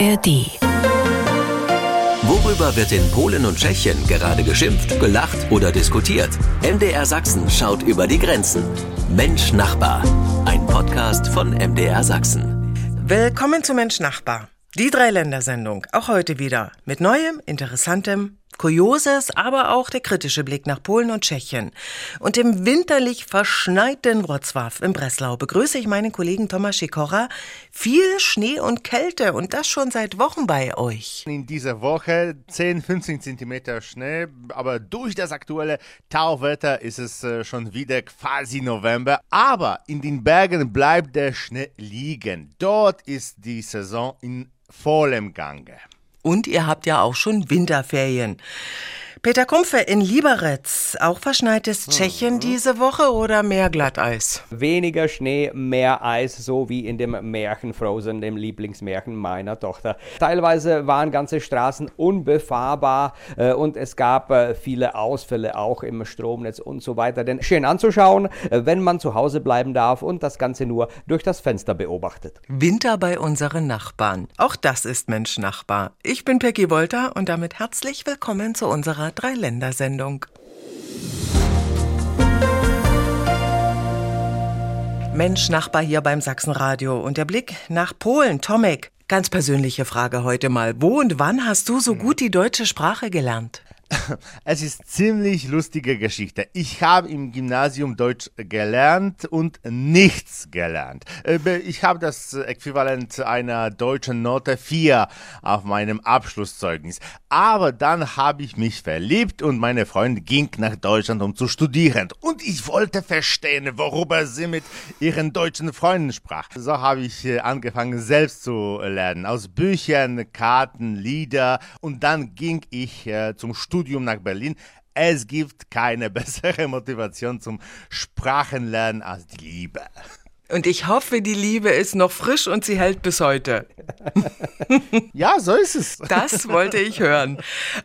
ARD. Worüber wird in Polen und Tschechien gerade geschimpft, gelacht oder diskutiert? MDR Sachsen schaut über die Grenzen. Mensch Nachbar. Ein Podcast von MDR Sachsen. Willkommen zu Mensch Nachbar. Die Dreiländersendung. Auch heute wieder. Mit Neuem, Interessantem, Kurioses, aber auch der kritische Blick nach Polen und Tschechien. Und im winterlich verschneiten Wrocław in Breslau begrüße ich meinen Kollegen Thomas Sikora. Viel Schnee und Kälte und das schon seit Wochen bei euch. In dieser Woche 10, 15 Zentimeter Schnee, aber durch das aktuelle Tauwetter ist es äh, schon wieder quasi November. Aber in den Bergen bleibt der Schnee liegen. Dort ist die Saison in vollem Gange. Und ihr habt ja auch schon Winterferien. Peter Kumpfe in Liberec, auch verschneites Tschechien diese Woche oder mehr Glatteis? Weniger Schnee, mehr Eis, so wie in dem Märchen Frozen, dem Lieblingsmärchen meiner Tochter. Teilweise waren ganze Straßen unbefahrbar äh, und es gab äh, viele Ausfälle auch im Stromnetz und so weiter. Denn schön anzuschauen, äh, wenn man zu Hause bleiben darf und das Ganze nur durch das Fenster beobachtet. Winter bei unseren Nachbarn. Auch das ist Mensch Nachbar. Ich bin Peggy Wolter und damit herzlich willkommen zu unserer Dreiländersendung. Mensch, Nachbar hier beim Sachsenradio und der Blick nach Polen. Tomek, ganz persönliche Frage heute mal. Wo und wann hast du so gut die deutsche Sprache gelernt? Es ist ziemlich lustige Geschichte. Ich habe im Gymnasium Deutsch gelernt und nichts gelernt. Äh, ich habe das Äquivalent einer deutschen Note 4 auf meinem Abschlusszeugnis. Aber dann habe ich mich verliebt und meine Freundin ging nach Deutschland, um zu studieren. Und ich wollte verstehen, worüber sie mit ihren deutschen Freunden sprach. So habe ich äh, angefangen, selbst zu lernen. Aus Büchern, Karten, Lieder. Und dann ging ich äh, zum Studium Studium nach Berlin. Es gibt keine bessere Motivation zum Sprachenlernen als die Liebe. Und ich hoffe, die Liebe ist noch frisch und sie hält bis heute. ja, so ist es. Das wollte ich hören.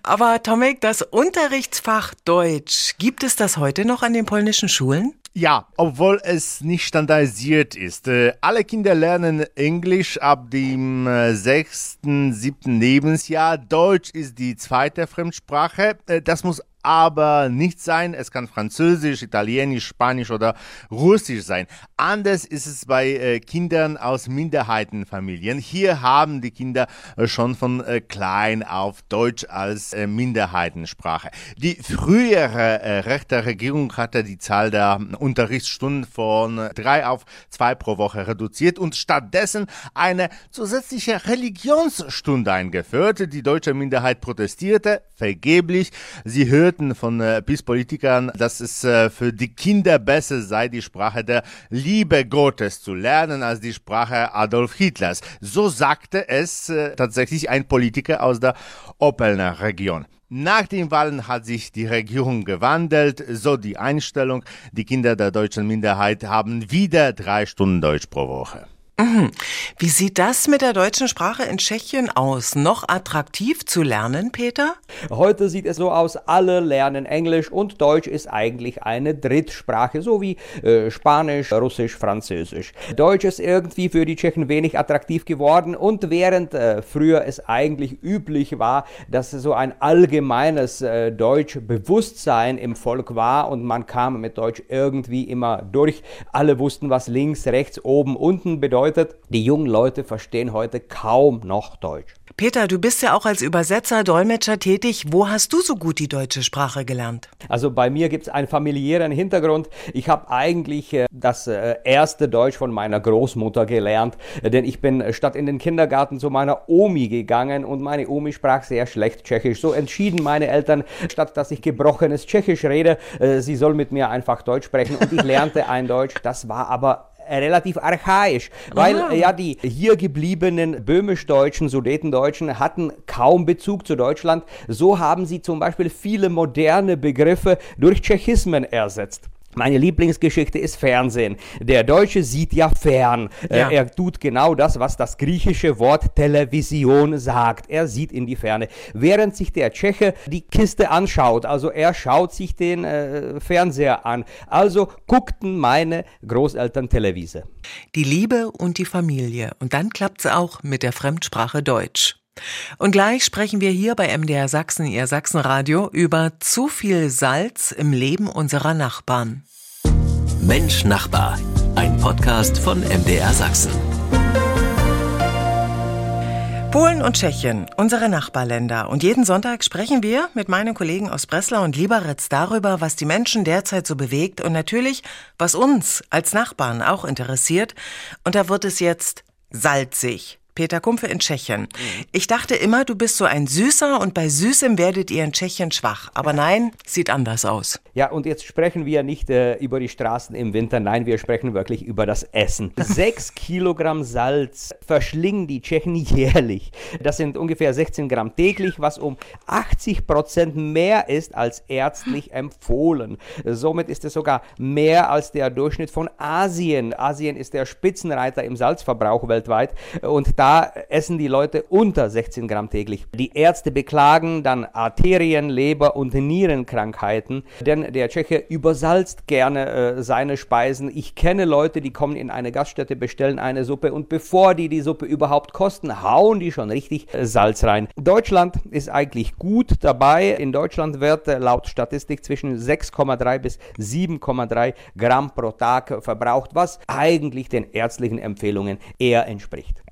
Aber Tomek, das Unterrichtsfach Deutsch, gibt es das heute noch an den polnischen Schulen? Ja, obwohl es nicht standardisiert ist. Äh, alle Kinder lernen Englisch ab dem äh, sechsten, siebten Lebensjahr. Deutsch ist die zweite Fremdsprache. Äh, das muss aber nicht sein. Es kann Französisch, Italienisch, Spanisch oder Russisch sein. Anders ist es bei äh, Kindern aus Minderheitenfamilien. Hier haben die Kinder äh, schon von äh, klein auf Deutsch als äh, Minderheitensprache. Die frühere äh, rechte Regierung hatte die Zahl der Unterrichtsstunden von drei auf zwei pro Woche reduziert und stattdessen eine zusätzliche Religionsstunde eingeführt. Die deutsche Minderheit protestierte vergeblich. Sie hörte hörten von äh, PiS-Politikern, dass es äh, für die Kinder besser sei, die Sprache der Liebe Gottes zu lernen, als die Sprache Adolf Hitlers. So sagte es äh, tatsächlich ein Politiker aus der Opelner Region. Nach den Wahlen hat sich die Regierung gewandelt, so die Einstellung, die Kinder der deutschen Minderheit haben wieder drei Stunden Deutsch pro Woche. Mhm. Wie sieht das mit der deutschen Sprache in Tschechien aus? Noch attraktiv zu lernen, Peter? Heute sieht es so aus, alle lernen Englisch und Deutsch ist eigentlich eine Drittsprache, so wie äh, Spanisch, Russisch, Französisch. Deutsch ist irgendwie für die Tschechen wenig attraktiv geworden und während äh, früher es eigentlich üblich war, dass so ein allgemeines äh, Deutschbewusstsein im Volk war und man kam mit Deutsch irgendwie immer durch. Alle wussten, was links, rechts, oben, unten bedeutet bedeutet, die jungen Leute verstehen heute kaum noch Deutsch. Peter, du bist ja auch als Übersetzer, Dolmetscher tätig. Wo hast du so gut die deutsche Sprache gelernt? Also bei mir gibt es einen familiären Hintergrund. Ich habe eigentlich äh, das äh, erste Deutsch von meiner Großmutter gelernt, äh, denn ich bin statt in den Kindergarten zu meiner Omi gegangen und meine Omi sprach sehr schlecht Tschechisch. So entschieden meine Eltern, statt dass ich gebrochenes Tschechisch rede, sie soll mit mir einfach Deutsch sprechen und ich lernte ein Deutsch. Das war aber relativ archaisch, weil Aha. ja die hier gebliebenen böhmisch-deutschen, Sudetendeutschen hatten kaum Bezug zu Deutschland. So haben sie zum Beispiel viele moderne Begriffe durch Tschechismen ersetzt. Meine Lieblingsgeschichte ist Fernsehen. Der Deutsche sieht ja fern. Äh, ja. Er tut genau das, was das griechische Wort Television sagt. Er sieht in die Ferne. Während sich der Tscheche die Kiste anschaut, also er schaut sich den äh, Fernseher an. Also guckten meine Großeltern Televise. Die Liebe und die Familie. Und dann klappt es auch mit der Fremdsprache Deutsch. Und gleich sprechen wir hier bei MDR Sachsen, Ihr Sachsenradio, über zu viel Salz im Leben unserer Nachbarn. Mensch Nachbar, ein Podcast von MDR Sachsen. Polen und Tschechien, unsere Nachbarländer. Und jeden Sonntag sprechen wir mit meinen Kollegen aus Breslau und Liberec darüber, was die Menschen derzeit so bewegt und natürlich, was uns als Nachbarn auch interessiert. Und da wird es jetzt salzig. Peter Kumpfe in Tschechien. Ich dachte immer, du bist so ein Süßer und bei Süßem werdet ihr in Tschechien schwach. Aber nein, sieht anders aus. Ja, und jetzt sprechen wir nicht äh, über die Straßen im Winter, nein, wir sprechen wirklich über das Essen. Sechs Kilogramm Salz verschlingen die Tschechen jährlich. Das sind ungefähr 16 Gramm täglich, was um 80 Prozent mehr ist als ärztlich empfohlen. Somit ist es sogar mehr als der Durchschnitt von Asien. Asien ist der Spitzenreiter im Salzverbrauch weltweit und da essen die Leute unter 16 Gramm täglich. Die Ärzte beklagen dann Arterien, Leber und Nierenkrankheiten, denn der Tscheche übersalzt gerne äh, seine Speisen. Ich kenne Leute, die kommen in eine Gaststätte, bestellen eine Suppe und bevor die die Suppe überhaupt kosten, hauen die schon richtig äh, Salz rein. Deutschland ist eigentlich gut dabei. In Deutschland wird äh, laut Statistik zwischen 6,3 bis 7,3 Gramm pro Tag verbraucht, was eigentlich den ärztlichen Empfehlungen eher entspricht.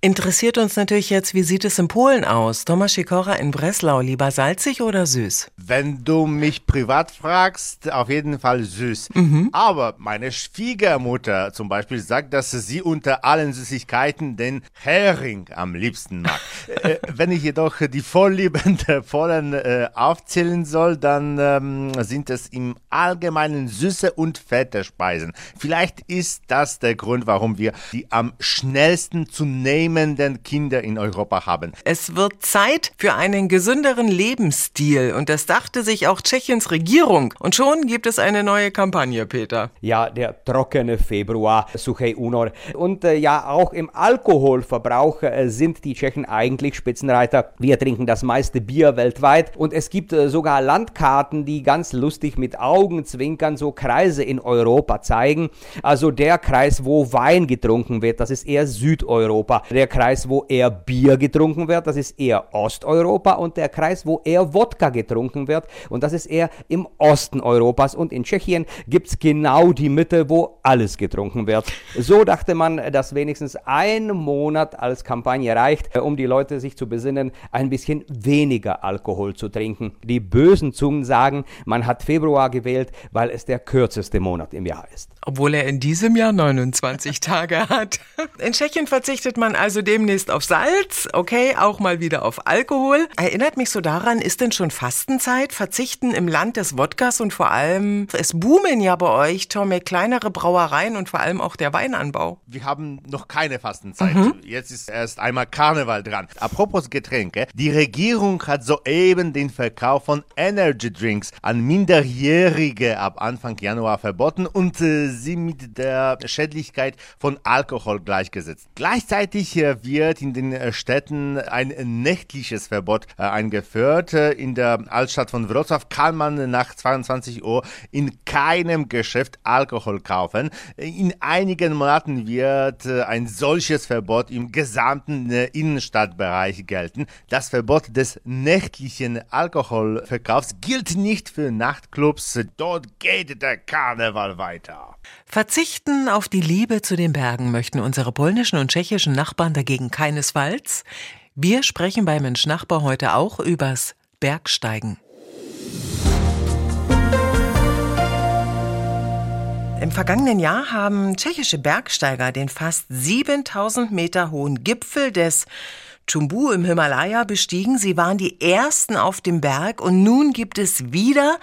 Interessiert uns natürlich jetzt, wie sieht es in Polen aus? Thomas Sikora in Breslau, lieber salzig oder süß? Wenn du mich privat fragst, auf jeden Fall süß. Mhm. Aber meine Schwiegermutter zum Beispiel sagt, dass sie unter allen Süßigkeiten den Hering am liebsten mag. äh, wenn ich jedoch die Vorlieben der Polen äh, aufzählen soll, dann ähm, sind es im Allgemeinen süße und fette Speisen. Vielleicht ist das der Grund, warum wir die am schnellsten zu zunehmenden Kinder in Europa haben. Es wird Zeit für einen gesünderen Lebensstil und das dachte sich auch Tschechiens Regierung. Und schon gibt es eine neue Kampagne, Peter. Ja, der trockene Februar, Suchej Unor. Und äh, ja, auch im Alkoholverbrauch äh, sind die Tschechen eigentlich Spitzenreiter. Wir trinken das meiste Bier weltweit und es gibt äh, sogar Landkarten, die ganz lustig mit Augenzwinkern so Kreise in Europa zeigen. Also der Kreis, wo Wein getrunken wird, das ist eher Südeuropa. Der Kreis, wo eher Bier getrunken wird, das ist eher Osteuropa und der Kreis, wo eher Wodka getrunken wird und das ist eher im Osten Europas und in Tschechien gibt es genau die Mitte, wo alles getrunken wird. So dachte man, dass wenigstens ein Monat als Kampagne reicht, um die Leute sich zu besinnen, ein bisschen weniger Alkohol zu trinken. Die bösen Zungen sagen, man hat Februar gewählt, weil es der kürzeste Monat im Jahr ist. Obwohl er in diesem Jahr 29 Tage hat. In Tschechien verzichtet verzichtet man also demnächst auf Salz, okay, auch mal wieder auf Alkohol. Erinnert mich so daran, ist denn schon Fastenzeit? Verzichten im Land des Wodkas und vor allem, es boomen ja bei euch, Tommy, kleinere Brauereien und vor allem auch der Weinanbau. Wir haben noch keine Fastenzeit. Mhm. Jetzt ist erst einmal Karneval dran. Apropos Getränke, die Regierung hat soeben den Verkauf von Energy Drinks an Minderjährige ab Anfang Januar verboten und äh, sie mit der Schädlichkeit von Alkohol gleichgesetzt. Gleichzeitig Gleichzeitig wird in den äh, Städten ein nächtliches Verbot äh, eingeführt. Äh, in der Altstadt von Wrocław kann man nach 22 Uhr in keinem Geschäft Alkohol kaufen. In einigen Monaten wird ein solches Verbot im gesamten Innenstadtbereich gelten. Das Verbot des nächtlichen Alkoholverkaufs gilt nicht für Nachtclubs. Dort geht der Karneval weiter. Verzichten auf die Liebe zu den Bergen möchten unsere polnischen und tschechischen Nachbarn dagegen keinesfalls. Wir sprechen bei Mensch Nachbar heute auch übers Bergsteigen. Im vergangenen Jahr haben tschechische Bergsteiger den fast 7000 Meter hohen Gipfel des Chumbu im Himalaya bestiegen. Sie waren die ersten auf dem Berg und nun gibt es wieder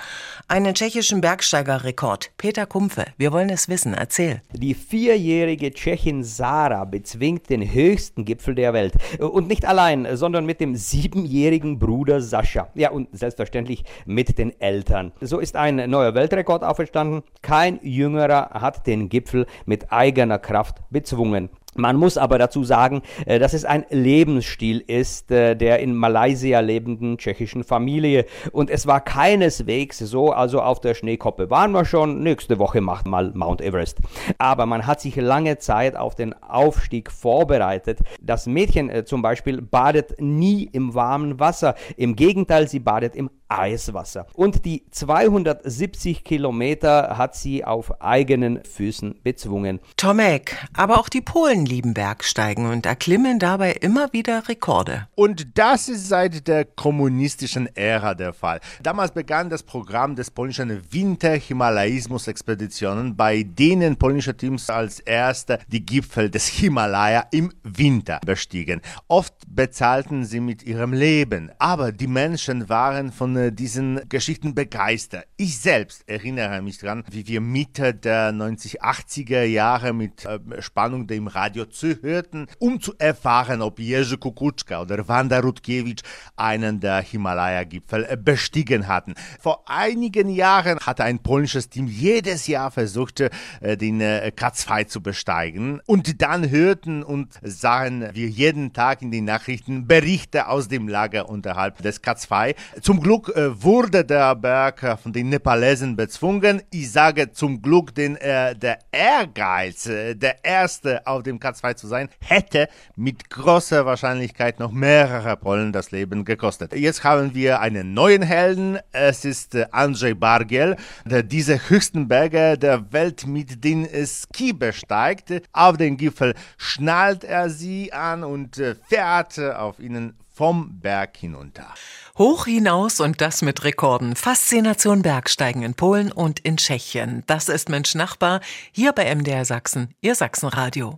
einen tschechischen Bergsteigerrekord. Peter Kumpfe, wir wollen es wissen. Erzähl. Die vierjährige Tschechin Sarah bezwingt den höchsten Gipfel der Welt. Und nicht allein, sondern mit dem siebenjährigen Bruder Sascha. Ja, und selbstverständlich mit den Eltern. So ist ein neuer Weltrekord auferstanden. Kein Jüngerer hat den Gipfel mit eigener Kraft bezwungen. Man muss aber dazu sagen, äh, dass es ein Lebensstil ist äh, der in Malaysia lebenden tschechischen Familie. Und es war keineswegs so, also auf der Schneekoppe waren wir schon, nächste Woche macht mal Mount Everest. Aber man hat sich lange Zeit auf den Aufstieg vorbereitet. Das Mädchen äh, zum Beispiel badet nie im warmen Wasser. Im Gegenteil, sie badet im Eiswasser. Und die 270 Kilometer hat sie auf eigenen Füßen bezwungen. Tomek, aber auch die Polen lieben Bergsteigen und erklimmen dabei immer wieder Rekorde. Und das ist seit der kommunistischen Ära der Fall. Damals begann das Programm des polnischen Winter-Himalaismus-Expeditionen, bei denen polnische Teams als erste die Gipfel des Himalaya im Winter bestiegen. Oft bezahlten sie mit ihrem Leben, aber die Menschen waren von äh, diesen Geschichten begeistert. Ich selbst erinnere mich daran, wie wir Mitte der 90-80er Jahre mit äh, Spannung dem Radio zuhörten, um zu erfahren, ob Jerzy Kukuczka oder Wanda Rutkiewicz einen der Himalaya-Gipfel äh, bestiegen hatten. Vor einigen Jahren hatte ein polnisches Team jedes Jahr versucht, den K2 zu besteigen. Und dann hörten und sahen wir jeden Tag in den Nachrichten Berichte aus dem Lager unterhalb des K2. Zum Glück wurde der Berg äh, von den Nepalesen bezwungen. Ich sage zum Glück, denn äh, der Ehrgeiz, äh, der Erste auf dem K2 zu sein, hätte mit großer Wahrscheinlichkeit noch mehrere Polen das Leben gekostet. Jetzt haben wir einen neuen Helden. Es ist äh, Andrzej Bargiel, der diese höchsten Berge der Welt mit den Ski besteigt. Auf den Gipfel schnallt er sie an und äh, fährt auf ihnen vom Berg hinunter. Hoch hinaus und das mit Rekorden. Faszination Bergsteigen in Polen und in Tschechien. Das ist Mensch Nachbar hier bei MDR Sachsen, Ihr Sachsenradio.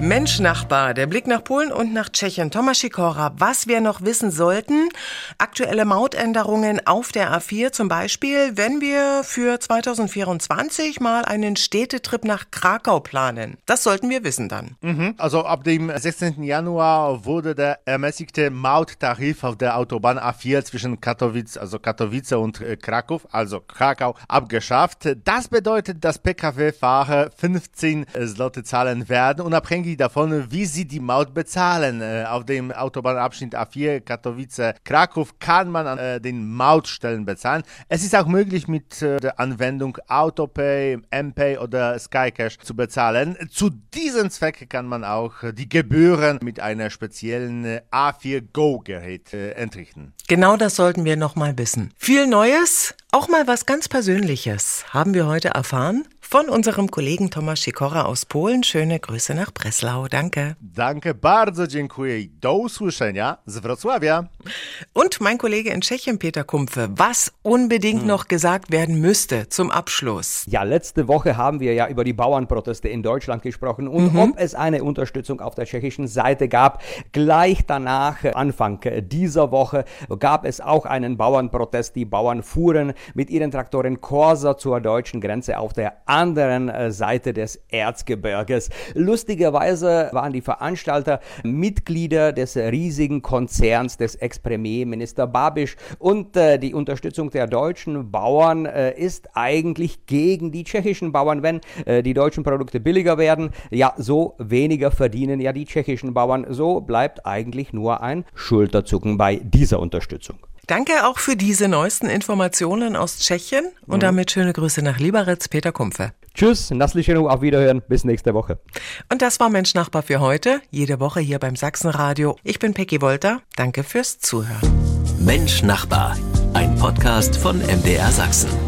Mensch Nachbar, der Blick nach Polen und nach Tschechien. Thomas Sikora, was wir noch wissen sollten, aktuelle Mautänderungen auf der A4 zum Beispiel, wenn wir für 2024 mal einen Städtetrip nach Krakau planen. Das sollten wir wissen dann. Mhm. Also ab dem 16. Januar wurde der ermäßigte Mauttarif auf der Autobahn A4 zwischen Katowice, also Katowice und äh, Krakow, also Krakau, abgeschafft. Das bedeutet, dass Pkw-Fahrer 15 Slotte zahlen werden, unabhängig abhängig davon, wie sie die Maut bezahlen. Äh, auf dem Autobahnabschnitt A4 Katowice-Krakow kann man an äh, den Mautstellen bezahlen. Es ist auch möglich, mit äh, der Anwendung Autopay, MPay oder Skycash zu bezahlen. Zu diesem Zweck kann man auch die Gebühren mit einer speziellen A4 Go-Gerät entrichten. Genau das sollten wir noch mal wissen. Viel Neues, auch mal was ganz Persönliches haben wir heute erfahren von unserem Kollegen Tomasz Sikora aus Polen. Schöne Grüße nach Breslau. Danke. Danke bardzo, dziękuję do usłyszenia z Wrocławia. Und mein Kollege in Tschechien, Peter Kumpfe, was unbedingt hm. noch gesagt werden müsste zum Abschluss. Ja, letzte Woche haben wir ja über die Bauernproteste in Deutschland gesprochen und mhm. ob es eine Unterstützung auf der tschechischen Seite gab. Gleich danach, Anfang dieser Woche, gab es auch einen Bauernprotest. Die Bauern fuhren mit ihren Traktoren Corsa zur deutschen Grenze auf der anderen äh, Seite des Erzgebirges. Lustigerweise waren die Veranstalter Mitglieder des riesigen Konzerns des Ex-Premierminister Babisch und äh, die Unterstützung der deutschen Bauern äh, ist eigentlich gegen die tschechischen Bauern, wenn äh, die deutschen Produkte billiger werden. Ja, so weniger verdienen ja die tschechischen Bauern. So bleibt eigentlich nur ein Schulterzucken bei dieser Unterstützung. Danke auch für diese neuesten Informationen aus Tschechien und mhm. damit schöne Grüße nach Liberec, Peter Kumpfe. Tschüss, Nasslichenu, auf Wiederhören, bis nächste Woche. Und das war Mensch Nachbar für heute, jede Woche hier beim Sachsenradio. Ich bin Peggy Wolter, danke fürs Zuhören. Mensch Nachbar, ein Podcast von MDR Sachsen.